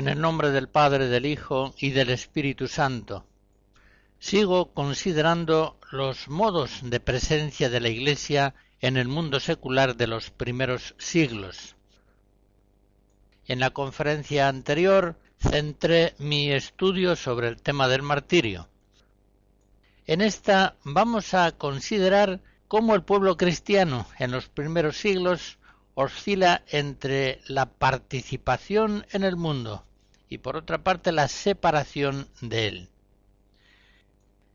En el nombre del Padre, del Hijo y del Espíritu Santo. Sigo considerando los modos de presencia de la Iglesia en el mundo secular de los primeros siglos. En la conferencia anterior centré mi estudio sobre el tema del martirio. En esta vamos a considerar cómo el pueblo cristiano en los primeros siglos oscila entre la participación en el mundo y por otra parte la separación de él.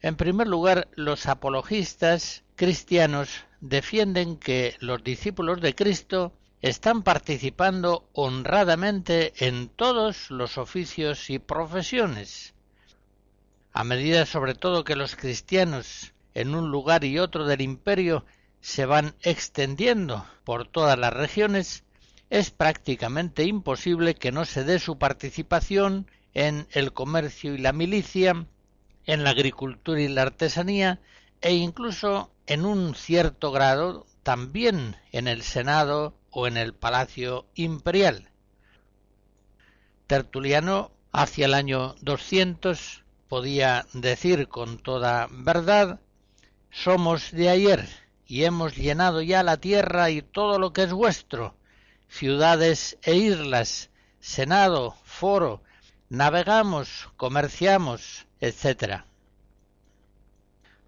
En primer lugar, los apologistas cristianos defienden que los discípulos de Cristo están participando honradamente en todos los oficios y profesiones. A medida sobre todo que los cristianos en un lugar y otro del imperio se van extendiendo por todas las regiones, es prácticamente imposible que no se dé su participación en el comercio y la milicia, en la agricultura y la artesanía, e incluso en un cierto grado también en el Senado o en el Palacio Imperial. Tertuliano, hacia el año 200, podía decir con toda verdad, somos de ayer y hemos llenado ya la tierra y todo lo que es vuestro, ciudades e islas, senado, foro, navegamos, comerciamos, etc.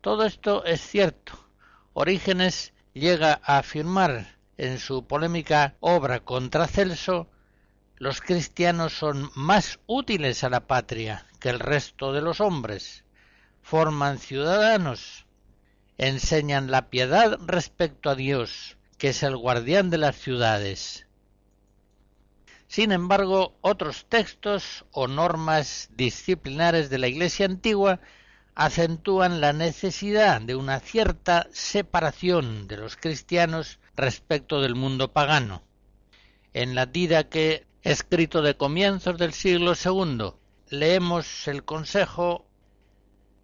Todo esto es cierto. Orígenes llega a afirmar en su polémica obra contra Celso los cristianos son más útiles a la patria que el resto de los hombres, forman ciudadanos, enseñan la piedad respecto a Dios, que es el guardián de las ciudades, sin embargo, otros textos o normas disciplinares de la Iglesia antigua acentúan la necesidad de una cierta separación de los cristianos respecto del mundo pagano. En la que escrito de comienzos del siglo II, leemos el consejo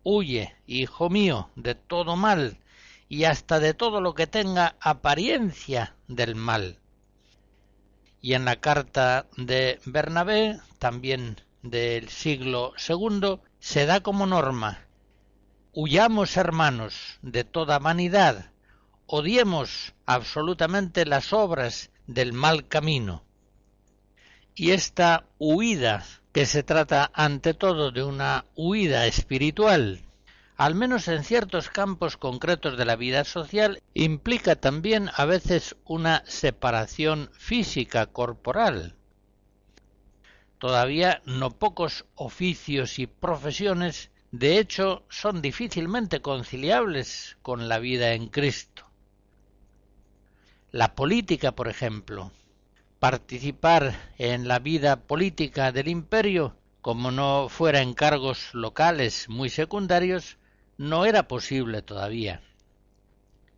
Huye, hijo mío, de todo mal y hasta de todo lo que tenga apariencia del mal y en la carta de Bernabé, también del siglo II, se da como norma Huyamos, hermanos, de toda vanidad, odiemos absolutamente las obras del mal camino. Y esta huida, que se trata ante todo de una huida espiritual, al menos en ciertos campos concretos de la vida social, implica también a veces una separación física corporal. Todavía no pocos oficios y profesiones, de hecho, son difícilmente conciliables con la vida en Cristo. La política, por ejemplo, participar en la vida política del imperio, como no fuera en cargos locales muy secundarios, no era posible todavía.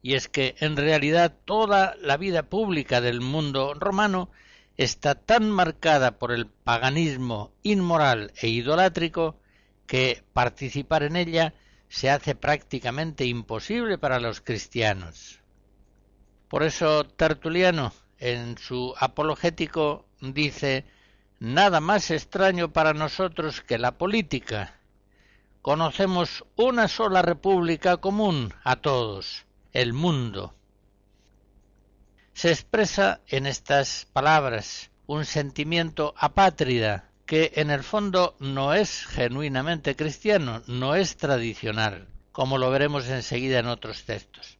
Y es que en realidad toda la vida pública del mundo romano está tan marcada por el paganismo inmoral e idolátrico que participar en ella se hace prácticamente imposible para los cristianos. Por eso Tertuliano, en su apologético, dice nada más extraño para nosotros que la política. Conocemos una sola república común a todos, el mundo. Se expresa en estas palabras un sentimiento apátrida que en el fondo no es genuinamente cristiano, no es tradicional, como lo veremos enseguida en otros textos.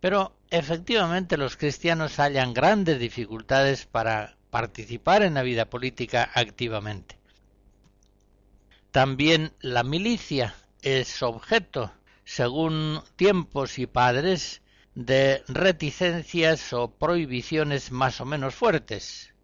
Pero efectivamente los cristianos hallan grandes dificultades para participar en la vida política activamente. También la milicia es objeto, según tiempos y padres, de reticencias o prohibiciones más o menos fuertes.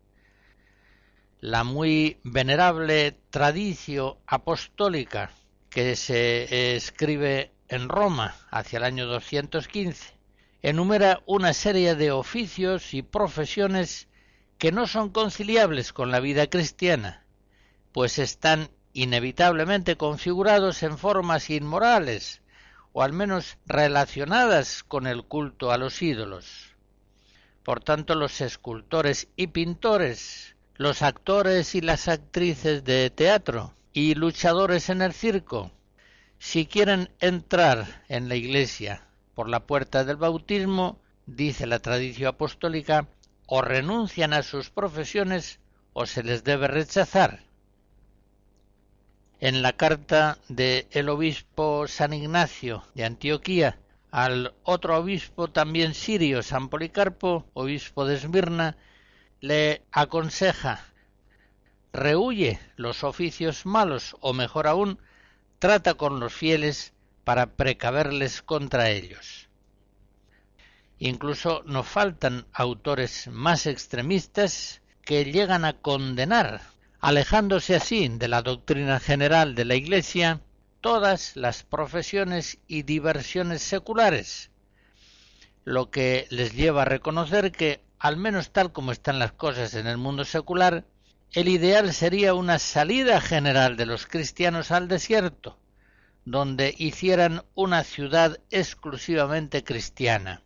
La muy venerable tradición apostólica que se escribe en Roma hacia el año 215 enumera una serie de oficios y profesiones que no son conciliables con la vida cristiana, pues están inevitablemente configurados en formas inmorales, o al menos relacionadas con el culto a los ídolos. Por tanto, los escultores y pintores, los actores y las actrices de teatro y luchadores en el circo, si quieren entrar en la iglesia por la puerta del bautismo, dice la tradición apostólica, o renuncian a sus profesiones o se les debe rechazar. En la carta del el obispo San Ignacio de Antioquía al otro obispo también sirio, San Policarpo, obispo de Esmirna, le aconseja rehuye los oficios malos o mejor aún, trata con los fieles para precaverles contra ellos. Incluso no faltan autores más extremistas que llegan a condenar, alejándose así de la doctrina general de la Iglesia, todas las profesiones y diversiones seculares, lo que les lleva a reconocer que, al menos tal como están las cosas en el mundo secular, el ideal sería una salida general de los cristianos al desierto, donde hicieran una ciudad exclusivamente cristiana.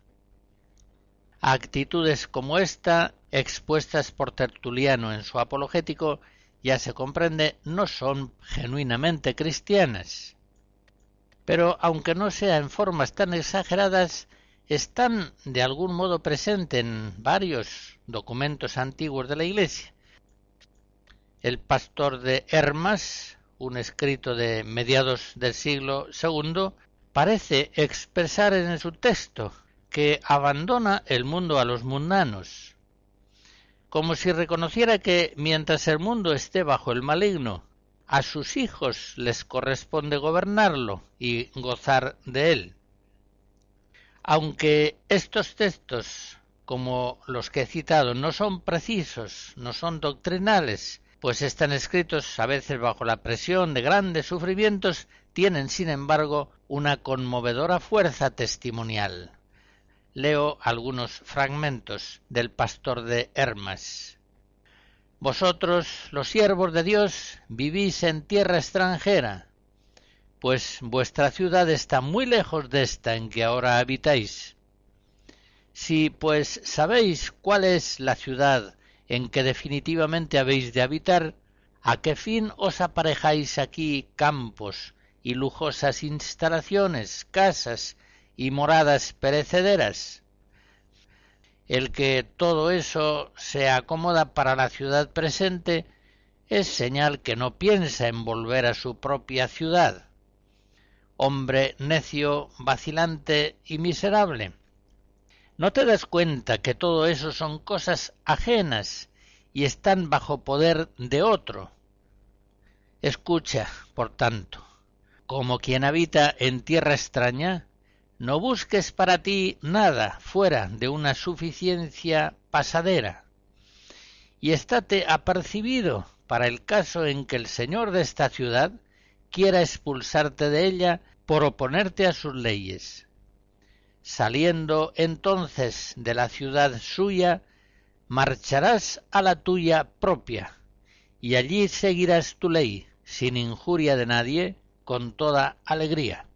Actitudes como esta, expuestas por Tertuliano en su apologético, ya se comprende, no son genuinamente cristianas. Pero aunque no sea en formas tan exageradas, están de algún modo presentes en varios documentos antiguos de la Iglesia. El pastor de Hermas, un escrito de mediados del siglo II, parece expresar en su texto que abandona el mundo a los mundanos, como si reconociera que mientras el mundo esté bajo el maligno, a sus hijos les corresponde gobernarlo y gozar de él. Aunque estos textos, como los que he citado, no son precisos, no son doctrinales, pues están escritos a veces bajo la presión de grandes sufrimientos, tienen sin embargo una conmovedora fuerza testimonial leo algunos fragmentos del pastor de Hermas. Vosotros, los siervos de Dios, vivís en tierra extranjera, pues vuestra ciudad está muy lejos de esta en que ahora habitáis. Si pues sabéis cuál es la ciudad en que definitivamente habéis de habitar, ¿a qué fin os aparejáis aquí campos y lujosas instalaciones, casas y moradas perecederas. El que todo eso se acomoda para la ciudad presente es señal que no piensa en volver a su propia ciudad. Hombre necio, vacilante y miserable. ¿No te das cuenta que todo eso son cosas ajenas y están bajo poder de otro? Escucha, por tanto, como quien habita en tierra extraña, no busques para ti nada fuera de una suficiencia pasadera, y estate apercibido para el caso en que el señor de esta ciudad quiera expulsarte de ella por oponerte a sus leyes. Saliendo entonces de la ciudad suya, marcharás a la tuya propia, y allí seguirás tu ley, sin injuria de nadie, con toda alegría.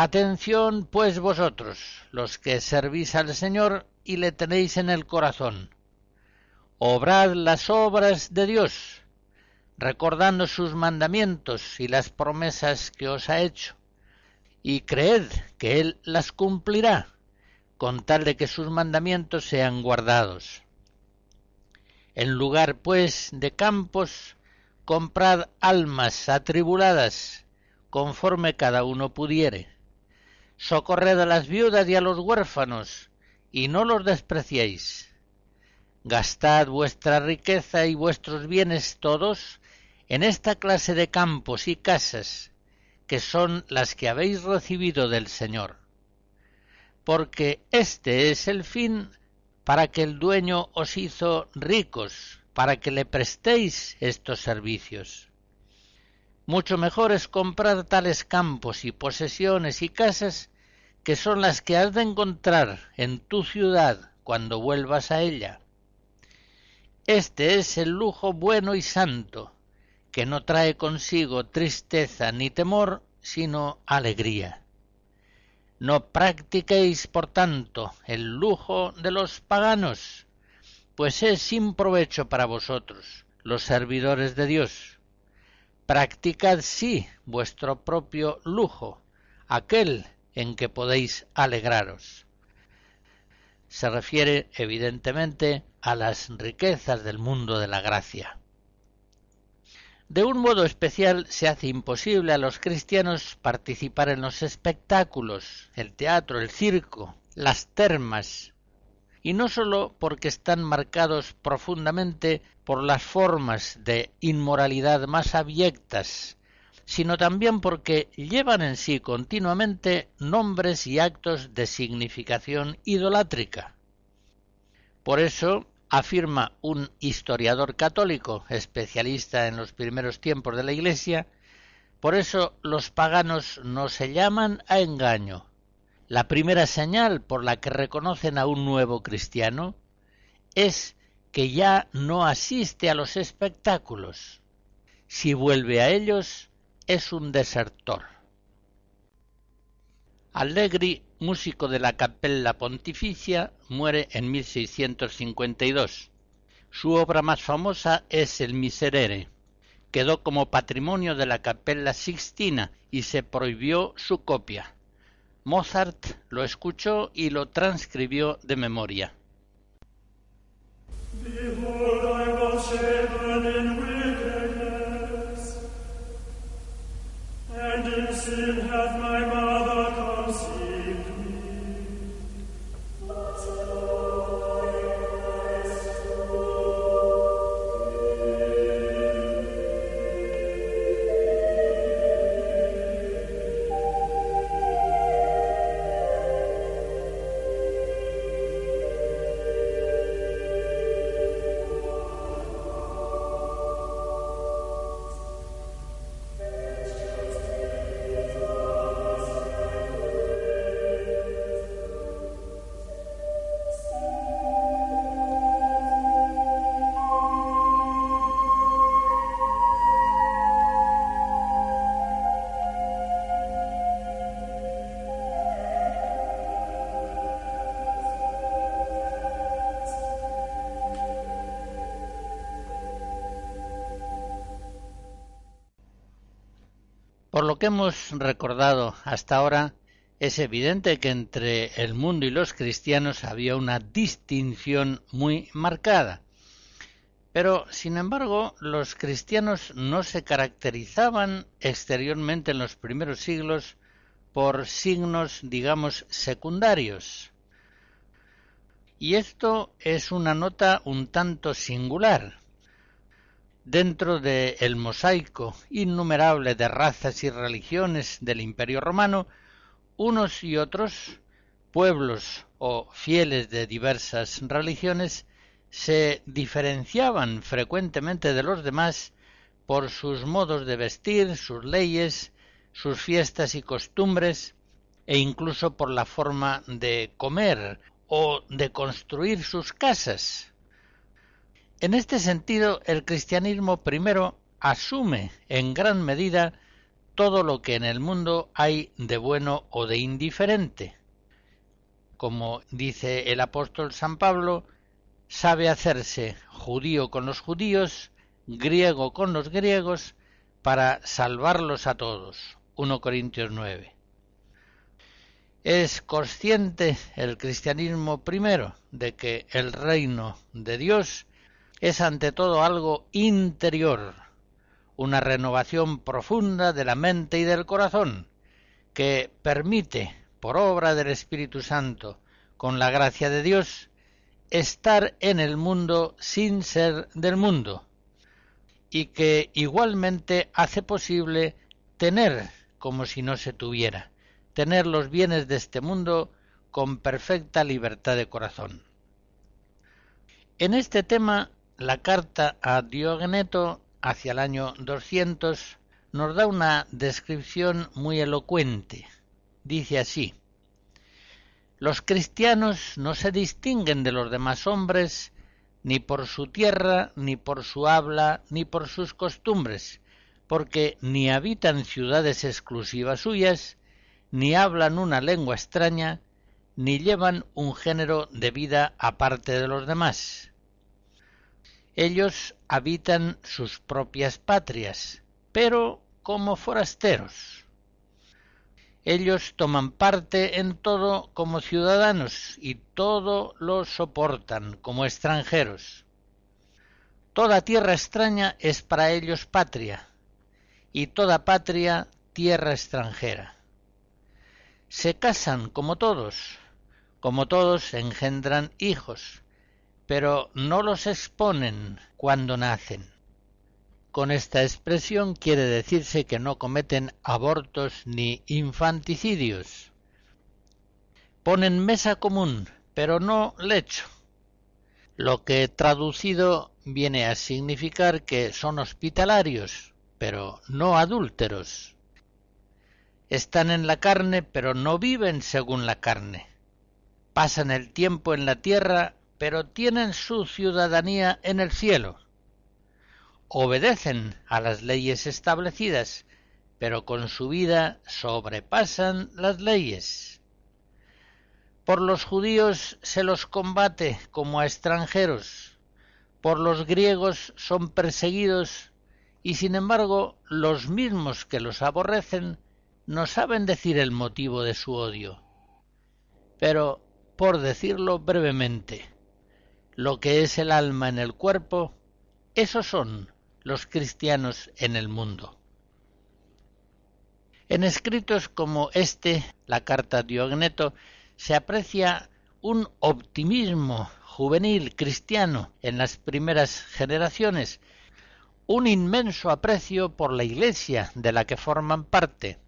Atención, pues vosotros, los que servís al Señor y le tenéis en el corazón. Obrad las obras de Dios, recordando sus mandamientos y las promesas que os ha hecho, y creed que Él las cumplirá, con tal de que sus mandamientos sean guardados. En lugar, pues, de campos, comprad almas atribuladas, conforme cada uno pudiere. Socorred a las viudas y a los huérfanos, y no los despreciéis. Gastad vuestra riqueza y vuestros bienes todos en esta clase de campos y casas, que son las que habéis recibido del Señor. Porque este es el fin para que el dueño os hizo ricos, para que le prestéis estos servicios. Mucho mejor es comprar tales campos y posesiones y casas que son las que has de encontrar en tu ciudad cuando vuelvas a ella. Este es el lujo bueno y santo, que no trae consigo tristeza ni temor, sino alegría. No practiquéis, por tanto, el lujo de los paganos, pues es sin provecho para vosotros, los servidores de Dios. Practicad sí vuestro propio lujo, aquel en que podéis alegraros. Se refiere evidentemente a las riquezas del mundo de la gracia. De un modo especial se hace imposible a los cristianos participar en los espectáculos, el teatro, el circo, las termas, y no sólo porque están marcados profundamente por las formas de inmoralidad más abyectas, sino también porque llevan en sí continuamente nombres y actos de significación idolátrica. Por eso, afirma un historiador católico especialista en los primeros tiempos de la Iglesia, por eso los paganos no se llaman a engaño. La primera señal por la que reconocen a un nuevo cristiano es que ya no asiste a los espectáculos. Si vuelve a ellos, es un desertor. Allegri músico de la Capella Pontificia, muere en 1652. Su obra más famosa es el Miserere. Quedó como patrimonio de la Capella Sixtina y se prohibió su copia. Mozart lo escuchó y lo transcribió de memoria. Lo que hemos recordado hasta ahora, es evidente que entre el mundo y los cristianos había una distinción muy marcada. Pero, sin embargo, los cristianos no se caracterizaban exteriormente en los primeros siglos por signos, digamos, secundarios. Y esto es una nota un tanto singular, dentro del mosaico innumerable de razas y religiones del Imperio romano, unos y otros pueblos o fieles de diversas religiones se diferenciaban frecuentemente de los demás por sus modos de vestir, sus leyes, sus fiestas y costumbres, e incluso por la forma de comer o de construir sus casas, en este sentido, el cristianismo primero asume en gran medida todo lo que en el mundo hay de bueno o de indiferente. Como dice el apóstol San Pablo, sabe hacerse judío con los judíos, griego con los griegos, para salvarlos a todos. 1 Corintios 9. Es consciente el cristianismo primero de que el reino de Dios es ante todo algo interior, una renovación profunda de la mente y del corazón, que permite, por obra del Espíritu Santo, con la gracia de Dios, estar en el mundo sin ser del mundo, y que igualmente hace posible tener como si no se tuviera, tener los bienes de este mundo con perfecta libertad de corazón. En este tema, la carta a Diogneto hacia el año 200 nos da una descripción muy elocuente. Dice así, los cristianos no se distinguen de los demás hombres ni por su tierra, ni por su habla, ni por sus costumbres, porque ni habitan ciudades exclusivas suyas, ni hablan una lengua extraña, ni llevan un género de vida aparte de los demás. Ellos habitan sus propias patrias, pero como forasteros. Ellos toman parte en todo como ciudadanos y todo lo soportan como extranjeros. Toda tierra extraña es para ellos patria, y toda patria tierra extranjera. Se casan como todos, como todos engendran hijos, pero no los exponen cuando nacen. Con esta expresión quiere decirse que no cometen abortos ni infanticidios. Ponen mesa común, pero no lecho, lo que traducido viene a significar que son hospitalarios, pero no adúlteros. Están en la carne, pero no viven según la carne. Pasan el tiempo en la tierra, pero tienen su ciudadanía en el cielo. Obedecen a las leyes establecidas, pero con su vida sobrepasan las leyes. Por los judíos se los combate como a extranjeros, por los griegos son perseguidos y sin embargo los mismos que los aborrecen no saben decir el motivo de su odio. Pero, por decirlo brevemente, lo que es el alma en el cuerpo, esos son los cristianos en el mundo. En escritos como este, la carta Diogneto, se aprecia un optimismo juvenil cristiano en las primeras generaciones, un inmenso aprecio por la Iglesia de la que forman parte.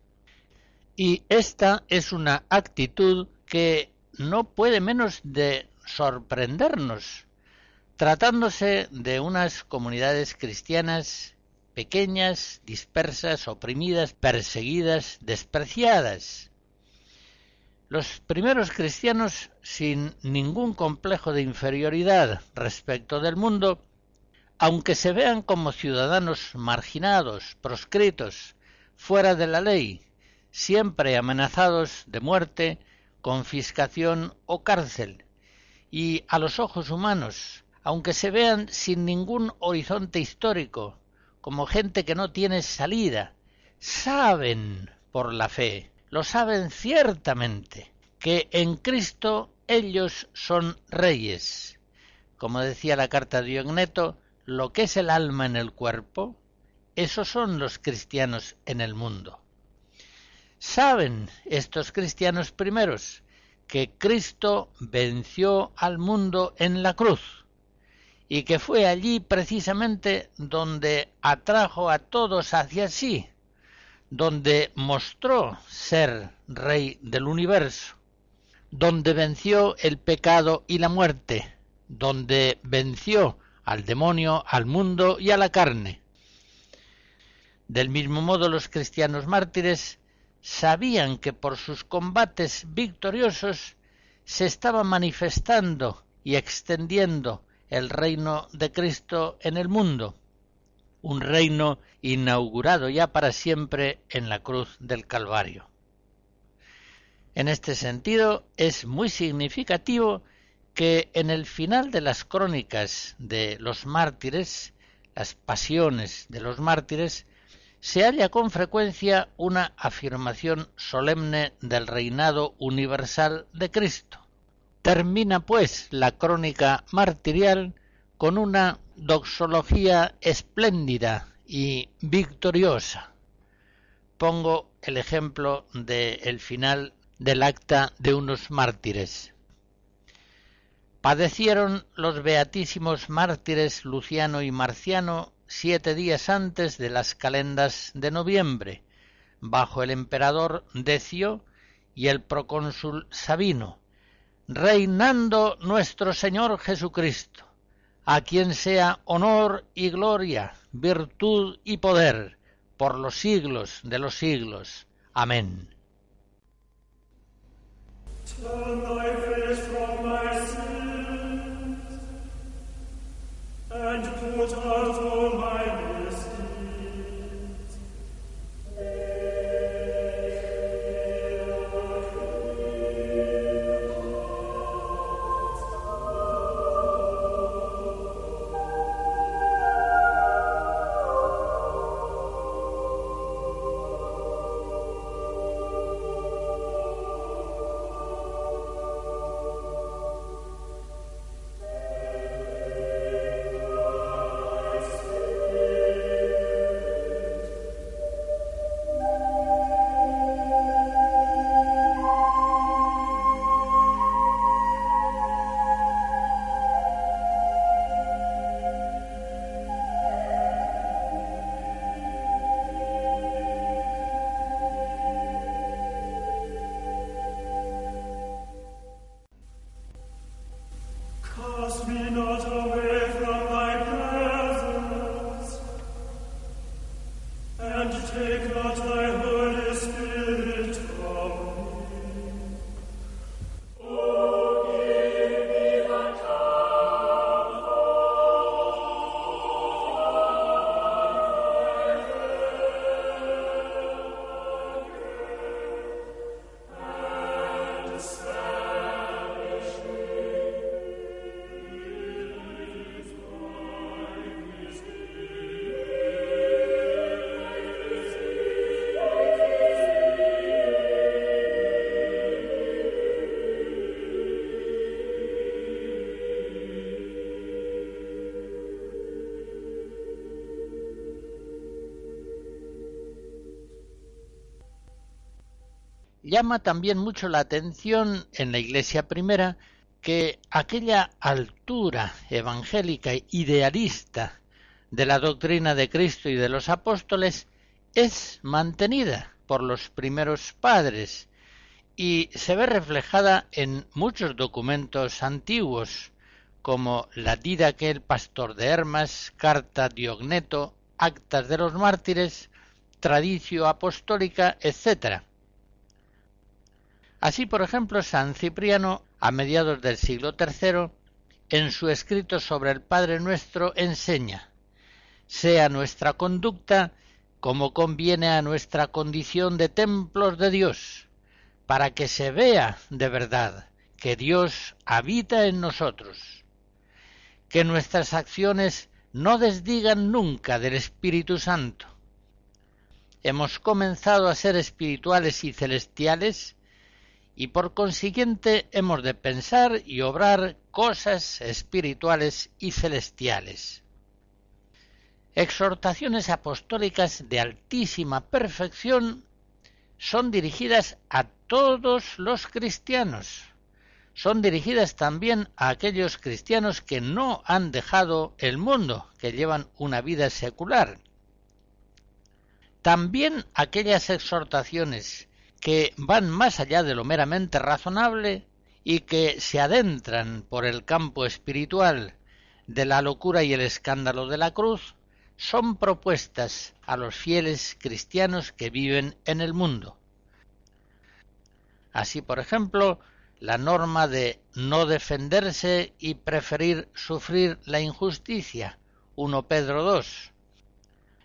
Y esta es una actitud que no puede menos de sorprendernos, tratándose de unas comunidades cristianas pequeñas, dispersas, oprimidas, perseguidas, despreciadas. Los primeros cristianos, sin ningún complejo de inferioridad respecto del mundo, aunque se vean como ciudadanos marginados, proscritos, fuera de la ley, siempre amenazados de muerte, confiscación o cárcel, y a los ojos humanos, aunque se vean sin ningún horizonte histórico, como gente que no tiene salida, saben por la fe, lo saben ciertamente, que en Cristo ellos son reyes. Como decía la carta de Diogneto, lo que es el alma en el cuerpo, esos son los cristianos en el mundo. Saben estos cristianos primeros que Cristo venció al mundo en la cruz y que fue allí precisamente donde atrajo a todos hacia sí, donde mostró ser rey del universo, donde venció el pecado y la muerte, donde venció al demonio, al mundo y a la carne. Del mismo modo los cristianos mártires sabían que por sus combates victoriosos se estaba manifestando y extendiendo el reino de Cristo en el mundo. un reino inaugurado ya para siempre en la cruz del Calvario. En este sentido, es muy significativo que en el final de las crónicas de los mártires, las pasiones de los mártires, se halla con frecuencia una afirmación solemne del reinado universal de Cristo. Termina, pues, la crónica martirial con una doxología espléndida y victoriosa. Pongo el ejemplo del final del acta de unos mártires. Padecieron los beatísimos mártires Luciano y Marciano siete días antes de las calendas de noviembre, bajo el emperador Decio y el procónsul Sabino, reinando nuestro Señor Jesucristo, a quien sea honor y gloria, virtud y poder, por los siglos de los siglos. Amén. much all oh my Llama también mucho la atención en la Iglesia primera que aquella altura evangélica idealista de la doctrina de Cristo y de los apóstoles es mantenida por los primeros padres y se ve reflejada en muchos documentos antiguos como la el Pastor de Hermas, Carta Diogneto, Actas de los Mártires, Tradicio Apostólica, etc. Así, por ejemplo, San Cipriano, a mediados del siglo III, en su escrito sobre el Padre Nuestro, enseña sea nuestra conducta como conviene a nuestra condición de templos de Dios, para que se vea de verdad que Dios habita en nosotros, que nuestras acciones no desdigan nunca del Espíritu Santo. Hemos comenzado a ser espirituales y celestiales y por consiguiente hemos de pensar y obrar cosas espirituales y celestiales. Exhortaciones apostólicas de altísima perfección son dirigidas a todos los cristianos. Son dirigidas también a aquellos cristianos que no han dejado el mundo, que llevan una vida secular. También aquellas exhortaciones que van más allá de lo meramente razonable y que se adentran por el campo espiritual de la locura y el escándalo de la cruz, son propuestas a los fieles cristianos que viven en el mundo. Así, por ejemplo, la norma de no defenderse y preferir sufrir la injusticia, 1 Pedro 2,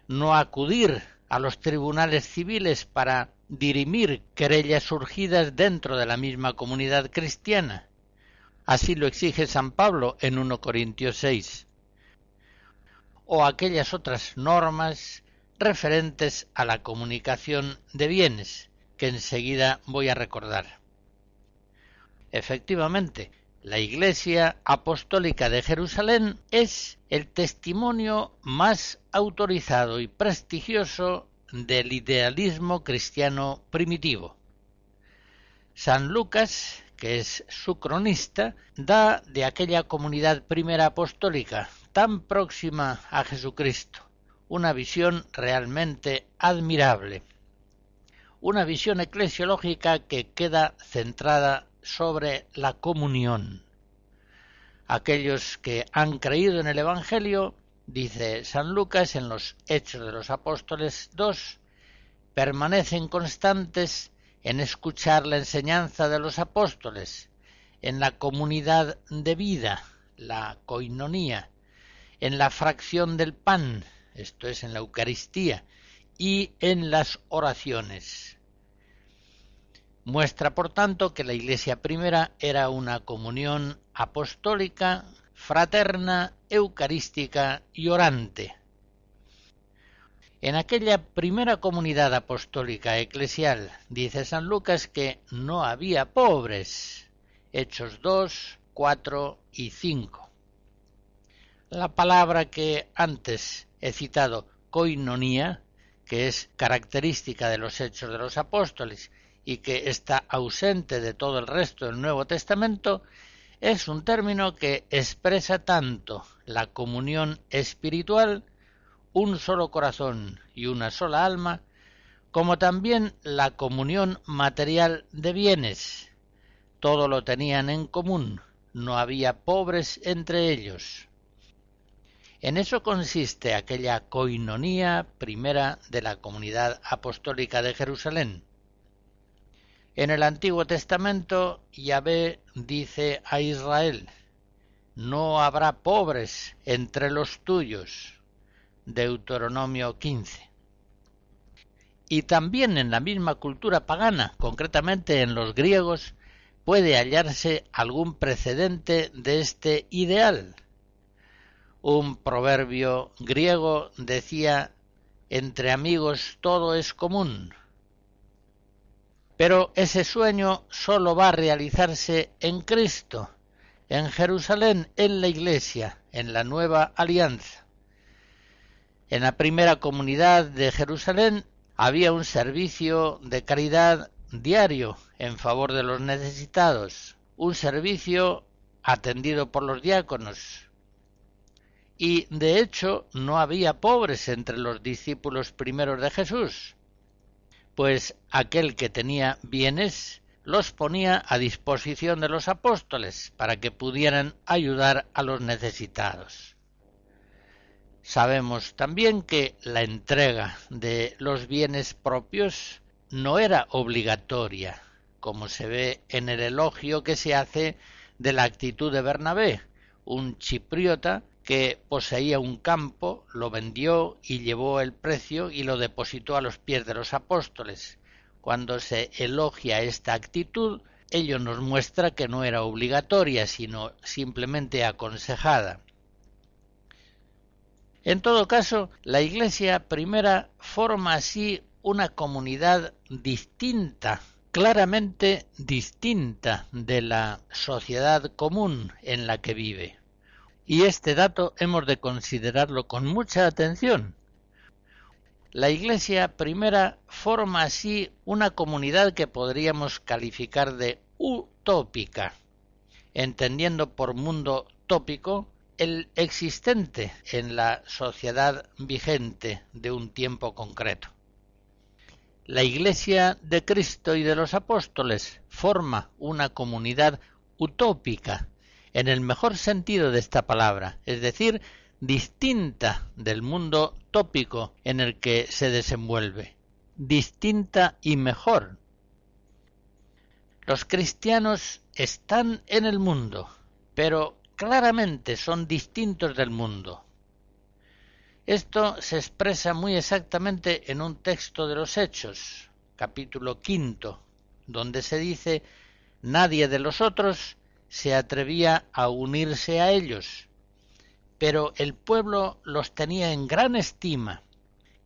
no acudir a los tribunales civiles para dirimir querellas surgidas dentro de la misma comunidad cristiana. Así lo exige San Pablo en 1 Corintios 6. O aquellas otras normas referentes a la comunicación de bienes, que enseguida voy a recordar. Efectivamente, la Iglesia Apostólica de Jerusalén es el testimonio más autorizado y prestigioso del idealismo cristiano primitivo. San Lucas, que es su cronista, da de aquella comunidad primera apostólica tan próxima a Jesucristo una visión realmente admirable, una visión eclesiológica que queda centrada sobre la comunión. Aquellos que han creído en el Evangelio, dice San Lucas en los Hechos de los Apóstoles 2, permanecen constantes en escuchar la enseñanza de los apóstoles, en la comunidad de vida, la coinonía, en la fracción del pan, esto es en la Eucaristía, y en las oraciones. Muestra, por tanto, que la Iglesia primera era una comunión apostólica, fraterna, eucarística y orante. En aquella primera comunidad apostólica eclesial dice San Lucas que no había pobres. Hechos 2, 4 y 5. La palabra que antes he citado, koinonía, que es característica de los hechos de los apóstoles y que está ausente de todo el resto del Nuevo Testamento, es un término que expresa tanto la comunión espiritual, un solo corazón y una sola alma, como también la comunión material de bienes. Todo lo tenían en común, no había pobres entre ellos. En eso consiste aquella coinonía primera de la comunidad apostólica de Jerusalén, en el Antiguo Testamento, Yahvé dice a Israel, no habrá pobres entre los tuyos. Deuteronomio 15. Y también en la misma cultura pagana, concretamente en los griegos, puede hallarse algún precedente de este ideal. Un proverbio griego decía, entre amigos todo es común, pero ese sueño sólo va a realizarse en Cristo, en Jerusalén, en la Iglesia, en la nueva alianza. En la primera comunidad de Jerusalén había un servicio de caridad diario en favor de los necesitados, un servicio atendido por los diáconos. Y de hecho no había pobres entre los discípulos primeros de Jesús pues aquel que tenía bienes los ponía a disposición de los apóstoles para que pudieran ayudar a los necesitados. Sabemos también que la entrega de los bienes propios no era obligatoria, como se ve en el elogio que se hace de la actitud de Bernabé, un chipriota que poseía un campo, lo vendió y llevó el precio y lo depositó a los pies de los apóstoles. Cuando se elogia esta actitud, ello nos muestra que no era obligatoria, sino simplemente aconsejada. En todo caso, la Iglesia primera forma así una comunidad distinta, claramente distinta de la sociedad común en la que vive. Y este dato hemos de considerarlo con mucha atención. La Iglesia primera forma así una comunidad que podríamos calificar de utópica, entendiendo por mundo tópico el existente en la sociedad vigente de un tiempo concreto. La Iglesia de Cristo y de los Apóstoles forma una comunidad utópica en el mejor sentido de esta palabra, es decir, distinta del mundo tópico en el que se desenvuelve, distinta y mejor. Los cristianos están en el mundo, pero claramente son distintos del mundo. Esto se expresa muy exactamente en un texto de los Hechos, capítulo quinto, donde se dice nadie de los otros se atrevía a unirse a ellos, pero el pueblo los tenía en gran estima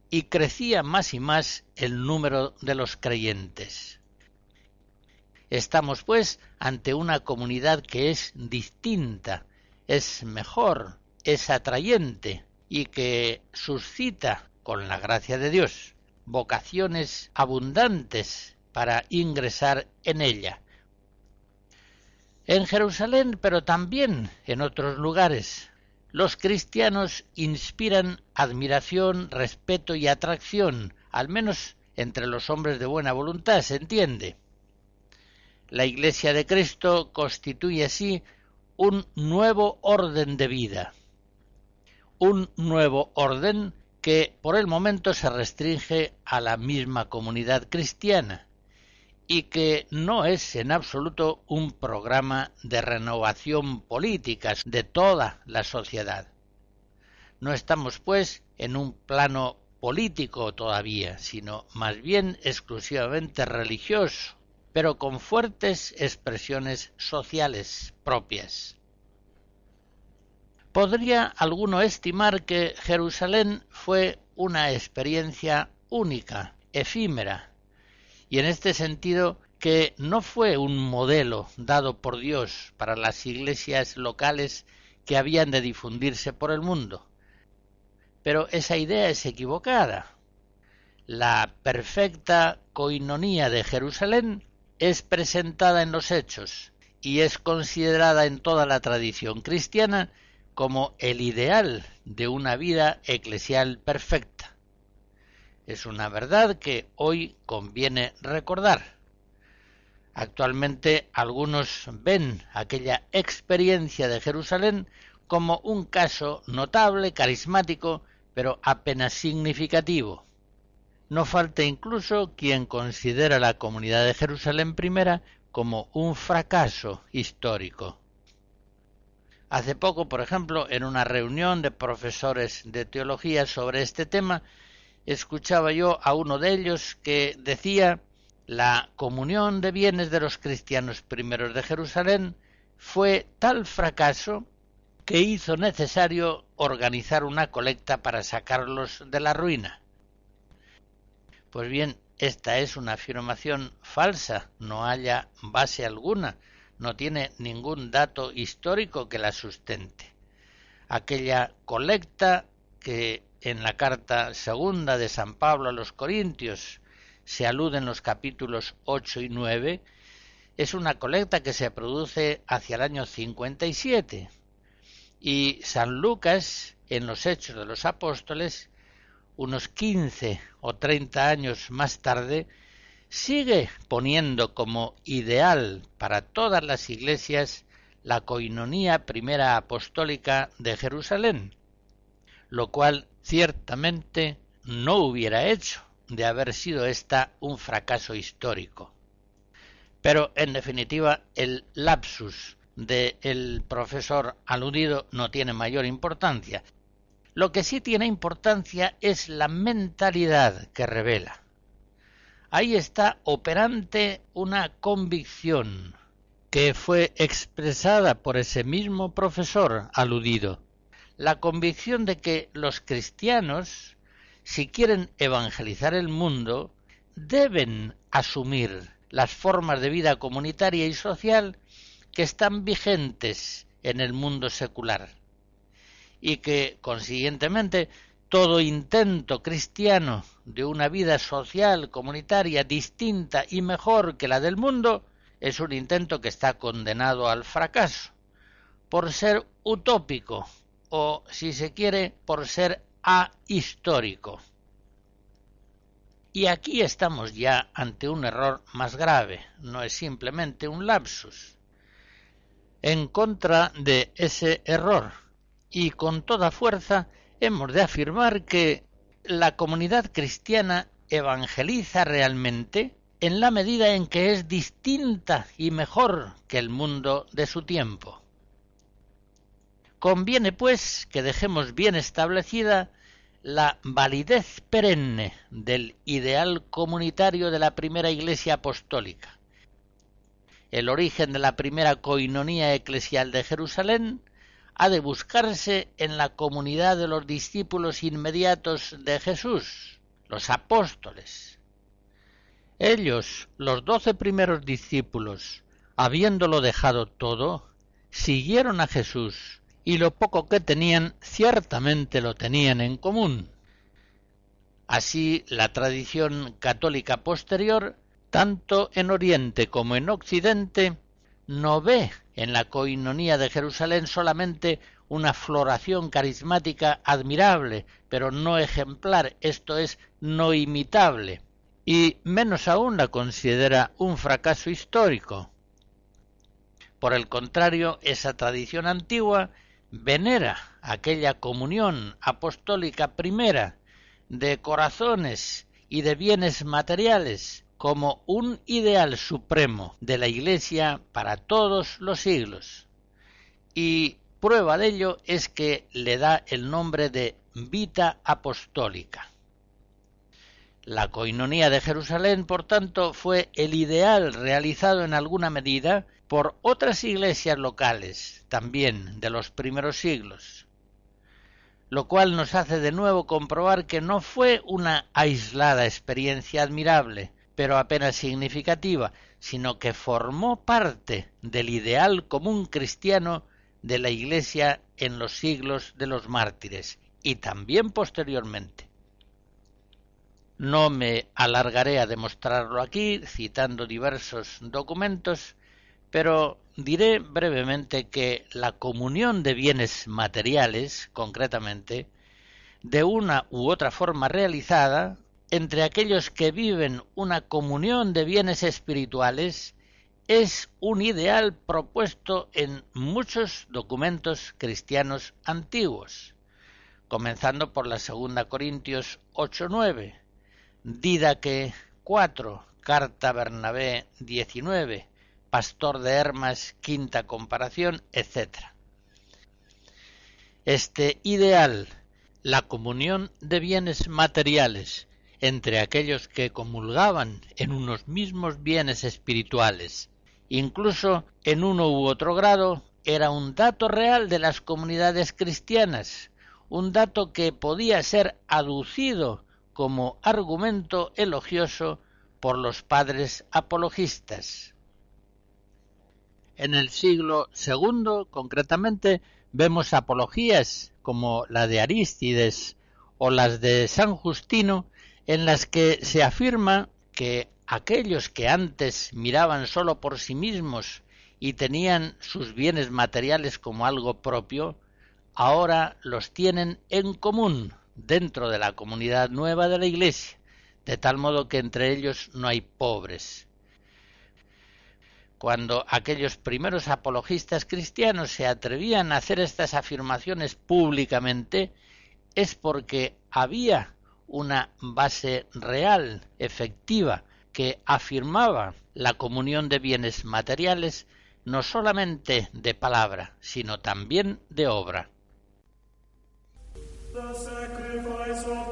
y crecía más y más el número de los creyentes. Estamos, pues, ante una comunidad que es distinta, es mejor, es atrayente y que suscita, con la gracia de Dios, vocaciones abundantes para ingresar en ella. En Jerusalén, pero también en otros lugares, los cristianos inspiran admiración, respeto y atracción, al menos entre los hombres de buena voluntad, se entiende. La Iglesia de Cristo constituye así un nuevo orden de vida, un nuevo orden que por el momento se restringe a la misma comunidad cristiana y que no es en absoluto un programa de renovación política de toda la sociedad. No estamos, pues, en un plano político todavía, sino más bien exclusivamente religioso, pero con fuertes expresiones sociales propias. Podría alguno estimar que Jerusalén fue una experiencia única, efímera, y en este sentido que no fue un modelo dado por Dios para las iglesias locales que habían de difundirse por el mundo. Pero esa idea es equivocada. La perfecta coinonía de Jerusalén es presentada en los hechos y es considerada en toda la tradición cristiana como el ideal de una vida eclesial perfecta. Es una verdad que hoy conviene recordar. Actualmente algunos ven aquella experiencia de Jerusalén como un caso notable, carismático, pero apenas significativo. No falta incluso quien considera la comunidad de Jerusalén primera como un fracaso histórico. Hace poco, por ejemplo, en una reunión de profesores de teología sobre este tema, escuchaba yo a uno de ellos que decía la comunión de bienes de los cristianos primeros de Jerusalén fue tal fracaso que hizo necesario organizar una colecta para sacarlos de la ruina. Pues bien, esta es una afirmación falsa, no haya base alguna no tiene ningún dato histórico que la sustente. Aquella colecta que en la carta segunda de San Pablo a los Corintios se alude en los capítulos 8 y 9, es una colecta que se produce hacia el año 57 y San Lucas en los Hechos de los Apóstoles, unos 15 o 30 años más tarde, sigue poniendo como ideal para todas las iglesias la coinonía primera apostólica de Jerusalén, lo cual ciertamente no hubiera hecho de haber sido esta un fracaso histórico. Pero, en definitiva, el lapsus del profesor aludido no tiene mayor importancia. Lo que sí tiene importancia es la mentalidad que revela ahí está operante una convicción que fue expresada por ese mismo profesor aludido, la convicción de que los cristianos, si quieren evangelizar el mundo, deben asumir las formas de vida comunitaria y social que están vigentes en el mundo secular. Y que, consiguientemente, todo intento cristiano de una vida social comunitaria distinta y mejor que la del mundo es un intento que está condenado al fracaso por ser utópico o, si se quiere, por ser ahistórico. Y aquí estamos ya ante un error más grave, no es simplemente un lapsus. En contra de ese error y con toda fuerza hemos de afirmar que la comunidad cristiana evangeliza realmente en la medida en que es distinta y mejor que el mundo de su tiempo. Conviene, pues, que dejemos bien establecida la validez perenne del ideal comunitario de la primera Iglesia apostólica. El origen de la primera coinonía eclesial de Jerusalén ha de buscarse en la comunidad de los discípulos inmediatos de Jesús, los apóstoles. Ellos, los doce primeros discípulos, habiéndolo dejado todo, siguieron a Jesús y lo poco que tenían ciertamente lo tenían en común. Así la tradición católica posterior, tanto en Oriente como en Occidente, no ve en la coinonía de Jerusalén solamente una floración carismática admirable, pero no ejemplar, esto es, no imitable, y menos aún la considera un fracaso histórico. Por el contrario, esa tradición antigua venera aquella comunión apostólica primera de corazones y de bienes materiales como un ideal supremo de la Iglesia para todos los siglos. Y prueba de ello es que le da el nombre de Vita Apostólica. La coinonía de Jerusalén, por tanto, fue el ideal realizado en alguna medida por otras iglesias locales, también de los primeros siglos, lo cual nos hace de nuevo comprobar que no fue una aislada experiencia admirable, pero apenas significativa, sino que formó parte del ideal común cristiano de la Iglesia en los siglos de los mártires y también posteriormente. No me alargaré a demostrarlo aquí, citando diversos documentos, pero diré brevemente que la comunión de bienes materiales, concretamente, de una u otra forma realizada entre aquellos que viven una comunión de bienes espirituales, es un ideal propuesto en muchos documentos cristianos antiguos, comenzando por la segunda Corintios 8.9, Didaque 4, Carta Bernabé 19, Pastor de Hermas, quinta comparación, etc. Este ideal, la comunión de bienes materiales entre aquellos que comulgaban en unos mismos bienes espirituales, incluso en uno u otro grado, era un dato real de las comunidades cristianas, un dato que podía ser aducido como argumento elogioso por los padres apologistas. En el siglo II, concretamente, vemos apologías como la de Arístides o las de San Justino, en las que se afirma que aquellos que antes miraban sólo por sí mismos y tenían sus bienes materiales como algo propio, ahora los tienen en común dentro de la comunidad nueva de la Iglesia, de tal modo que entre ellos no hay pobres cuando aquellos primeros apologistas cristianos se atrevían a hacer estas afirmaciones públicamente, es porque había una base real, efectiva, que afirmaba la comunión de bienes materiales no solamente de palabra, sino también de obra. Professor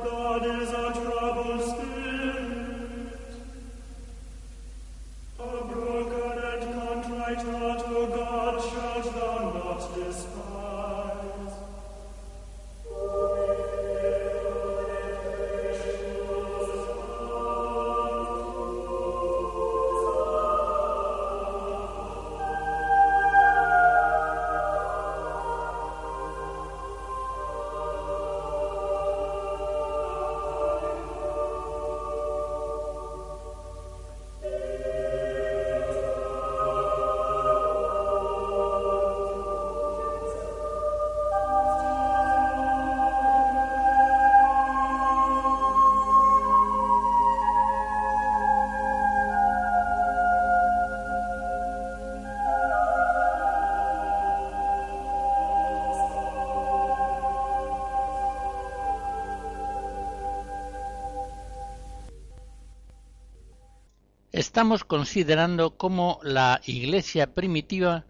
estamos considerando cómo la Iglesia primitiva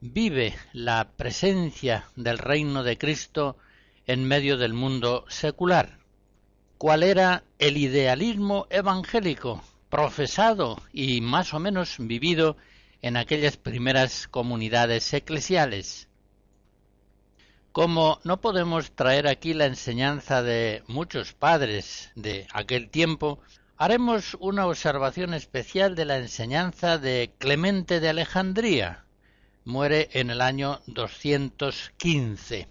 vive la presencia del reino de Cristo en medio del mundo secular. ¿Cuál era el idealismo evangélico profesado y más o menos vivido en aquellas primeras comunidades eclesiales? Como no podemos traer aquí la enseñanza de muchos padres de aquel tiempo, haremos una observación especial de la enseñanza de Clemente de Alejandría. Muere en el año 215.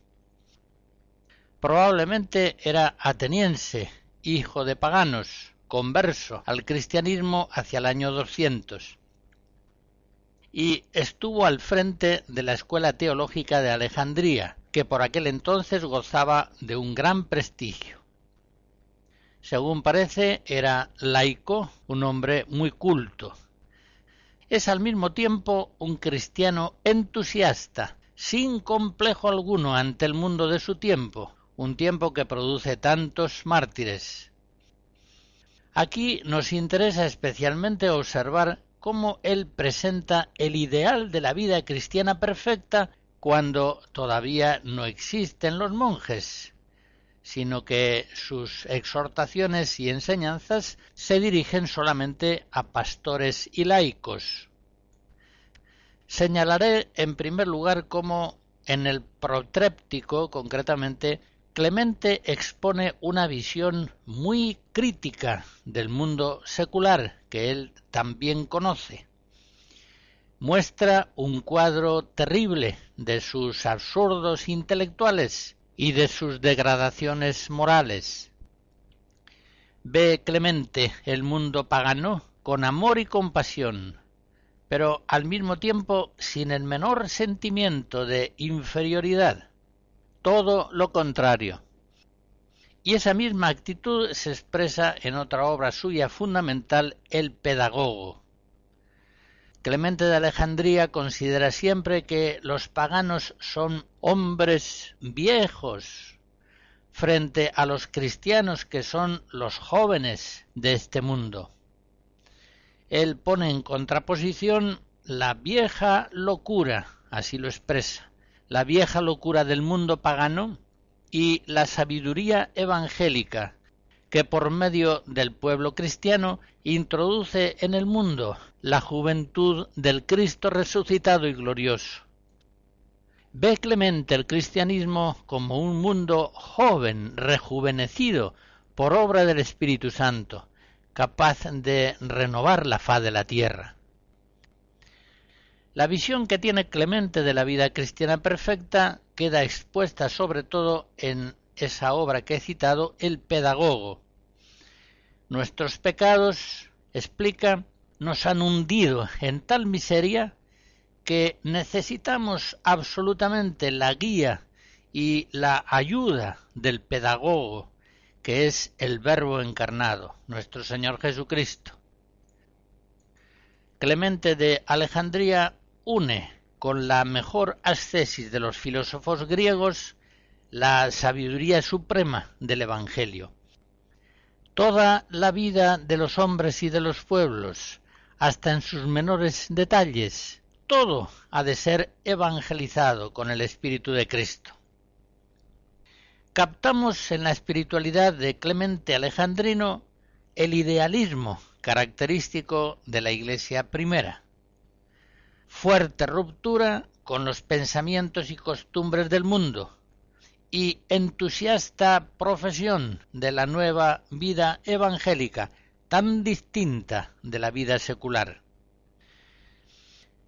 Probablemente era ateniense, hijo de paganos, converso al cristianismo hacia el año 200 y estuvo al frente de la Escuela Teológica de Alejandría, que por aquel entonces gozaba de un gran prestigio. Según parece, era laico, un hombre muy culto. Es al mismo tiempo un cristiano entusiasta, sin complejo alguno ante el mundo de su tiempo, un tiempo que produce tantos mártires. Aquí nos interesa especialmente observar cómo él presenta el ideal de la vida cristiana perfecta cuando todavía no existen los monjes, sino que sus exhortaciones y enseñanzas se dirigen solamente a pastores y laicos. Señalaré en primer lugar cómo en el protréptico concretamente Clemente expone una visión muy crítica del mundo secular que él también conoce muestra un cuadro terrible de sus absurdos intelectuales y de sus degradaciones morales. Ve Clemente el mundo pagano con amor y compasión, pero al mismo tiempo sin el menor sentimiento de inferioridad, todo lo contrario. Y esa misma actitud se expresa en otra obra suya fundamental, El Pedagogo, Clemente de Alejandría considera siempre que los paganos son hombres viejos frente a los cristianos que son los jóvenes de este mundo. Él pone en contraposición la vieja locura, así lo expresa, la vieja locura del mundo pagano y la sabiduría evangélica que por medio del pueblo cristiano introduce en el mundo la juventud del Cristo resucitado y glorioso. Ve Clemente el cristianismo como un mundo joven, rejuvenecido por obra del Espíritu Santo, capaz de renovar la faz de la tierra. La visión que tiene Clemente de la vida cristiana perfecta queda expuesta sobre todo en esa obra que he citado, El Pedagogo, Nuestros pecados, explica, nos han hundido en tal miseria que necesitamos absolutamente la guía y la ayuda del pedagogo, que es el Verbo encarnado, nuestro Señor Jesucristo. Clemente de Alejandría une con la mejor ascesis de los filósofos griegos la sabiduría suprema del Evangelio toda la vida de los hombres y de los pueblos, hasta en sus menores detalles, todo ha de ser evangelizado con el Espíritu de Cristo. Captamos en la espiritualidad de Clemente Alejandrino el idealismo característico de la Iglesia primera. Fuerte ruptura con los pensamientos y costumbres del mundo, y entusiasta profesión de la nueva vida evangélica, tan distinta de la vida secular.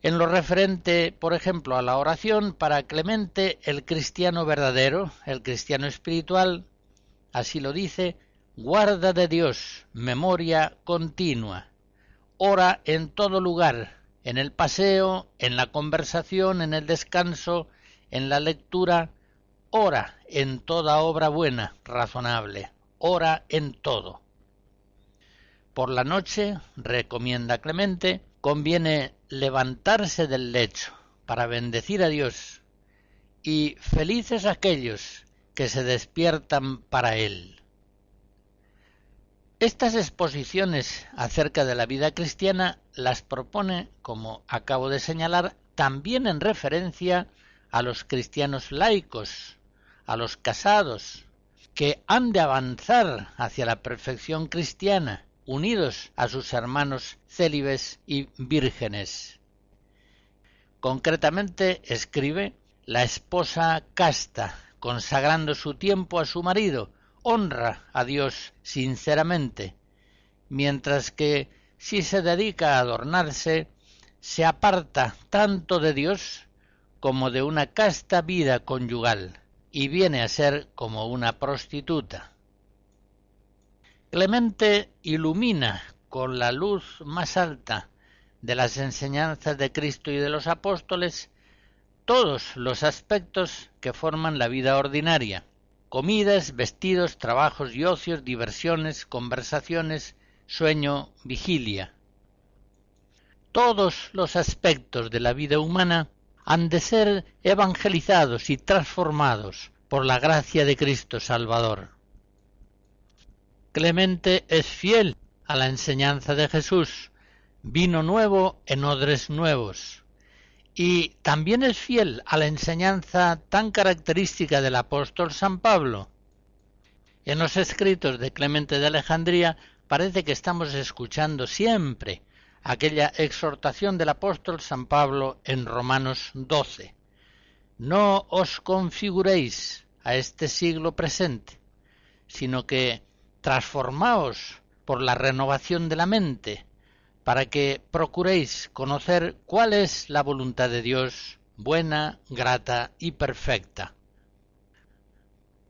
En lo referente, por ejemplo, a la oración, para Clemente el cristiano verdadero, el cristiano espiritual, así lo dice, guarda de Dios, memoria continua, ora en todo lugar, en el paseo, en la conversación, en el descanso, en la lectura, ora en toda obra buena, razonable, ora en todo. Por la noche, recomienda Clemente, conviene levantarse del lecho para bendecir a Dios, y felices aquellos que se despiertan para Él. Estas exposiciones acerca de la vida cristiana las propone, como acabo de señalar, también en referencia a los cristianos laicos, a los casados, que han de avanzar hacia la perfección cristiana, unidos a sus hermanos célibes y vírgenes. Concretamente escribe la esposa casta, consagrando su tiempo a su marido, honra a Dios sinceramente, mientras que si se dedica a adornarse, se aparta tanto de Dios como de una casta vida conyugal y viene a ser como una prostituta. Clemente ilumina con la luz más alta de las enseñanzas de Cristo y de los apóstoles todos los aspectos que forman la vida ordinaria comidas, vestidos, trabajos y ocios, diversiones, conversaciones, sueño, vigilia. Todos los aspectos de la vida humana han de ser evangelizados y transformados por la gracia de Cristo Salvador. Clemente es fiel a la enseñanza de Jesús, vino nuevo en odres nuevos, y también es fiel a la enseñanza tan característica del apóstol San Pablo. En los escritos de Clemente de Alejandría parece que estamos escuchando siempre aquella exhortación del apóstol San Pablo en Romanos 12. No os configuréis a este siglo presente, sino que transformaos por la renovación de la mente, para que procuréis conocer cuál es la voluntad de Dios, buena, grata y perfecta.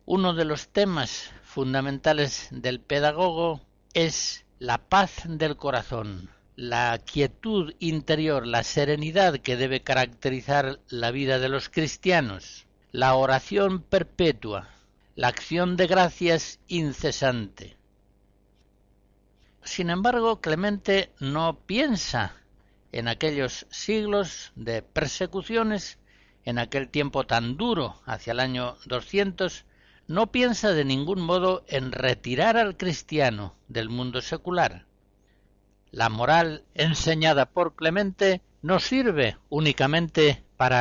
Uno de los temas fundamentales del pedagogo es la paz del corazón, la quietud interior, la serenidad que debe caracterizar la vida de los cristianos, la oración perpetua, la acción de gracias incesante. Sin embargo, Clemente no piensa en aquellos siglos de persecuciones, en aquel tiempo tan duro, hacia el año 200, no piensa de ningún modo en retirar al cristiano del mundo secular. La moral enseñada por Clemente no sirve únicamente